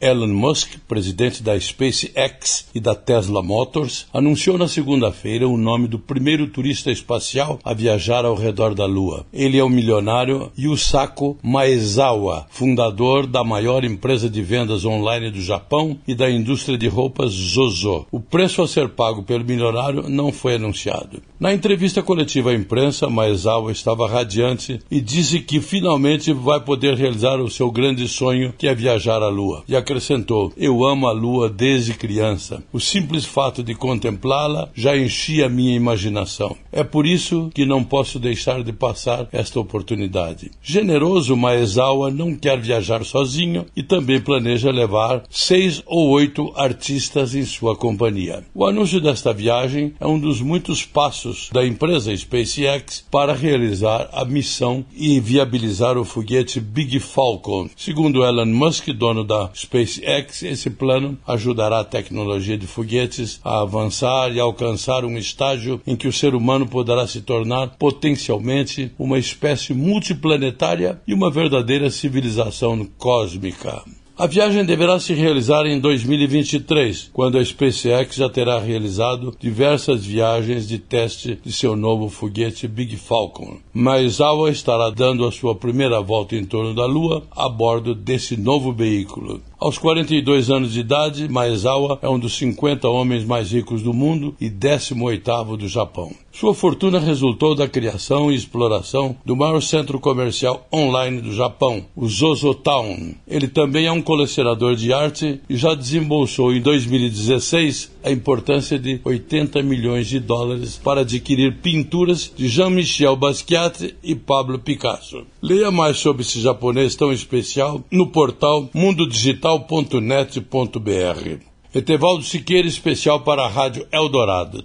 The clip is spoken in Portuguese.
Elon Musk, presidente da SpaceX e da Tesla Motors, anunciou na segunda-feira o nome do primeiro turista espacial a viajar ao redor da Lua. Ele é o milionário Yusaku Maezawa, fundador da maior empresa de vendas online do Japão e da indústria de roupas Zozo. O preço a ser pago pelo milionário não foi anunciado. Na entrevista coletiva à imprensa, Maezawa estava radiante e disse que finalmente vai poder realizar o seu grande sonho, que é viajar à Lua. E acrescentou: Eu amo a lua desde criança. O simples fato de contemplá-la já enchia minha imaginação. É por isso que não posso deixar de passar esta oportunidade. Generoso, Maezawa não quer viajar sozinho e também planeja levar seis ou oito artistas em sua companhia. O anúncio desta viagem é um dos muitos passos da empresa SpaceX para realizar a missão e viabilizar o foguete Big Falcon. Segundo Elon Musk, dono da SpaceX, SpaceX, esse plano ajudará a tecnologia de foguetes a avançar e alcançar um estágio em que o ser humano poderá se tornar potencialmente uma espécie multiplanetária e uma verdadeira civilização cósmica. A viagem deverá se realizar em 2023, quando a SpaceX já terá realizado diversas viagens de teste de seu novo foguete Big Falcon. Maezawa estará dando a sua primeira volta em torno da Lua a bordo desse novo veículo. Aos 42 anos de idade, Maezawa é um dos 50 homens mais ricos do mundo e 18º do Japão. Sua fortuna resultou da criação e exploração do maior centro comercial online do Japão, o Zozotown. Ele também é um colecionador de arte e já desembolsou em 2016 a importância de 80 milhões de dólares para adquirir pinturas de Jean-Michel Basquiat e Pablo Picasso. Leia mais sobre esse japonês tão especial no portal mundodigital.net.br. Etevaldo Siqueira, especial para a Rádio Eldorado.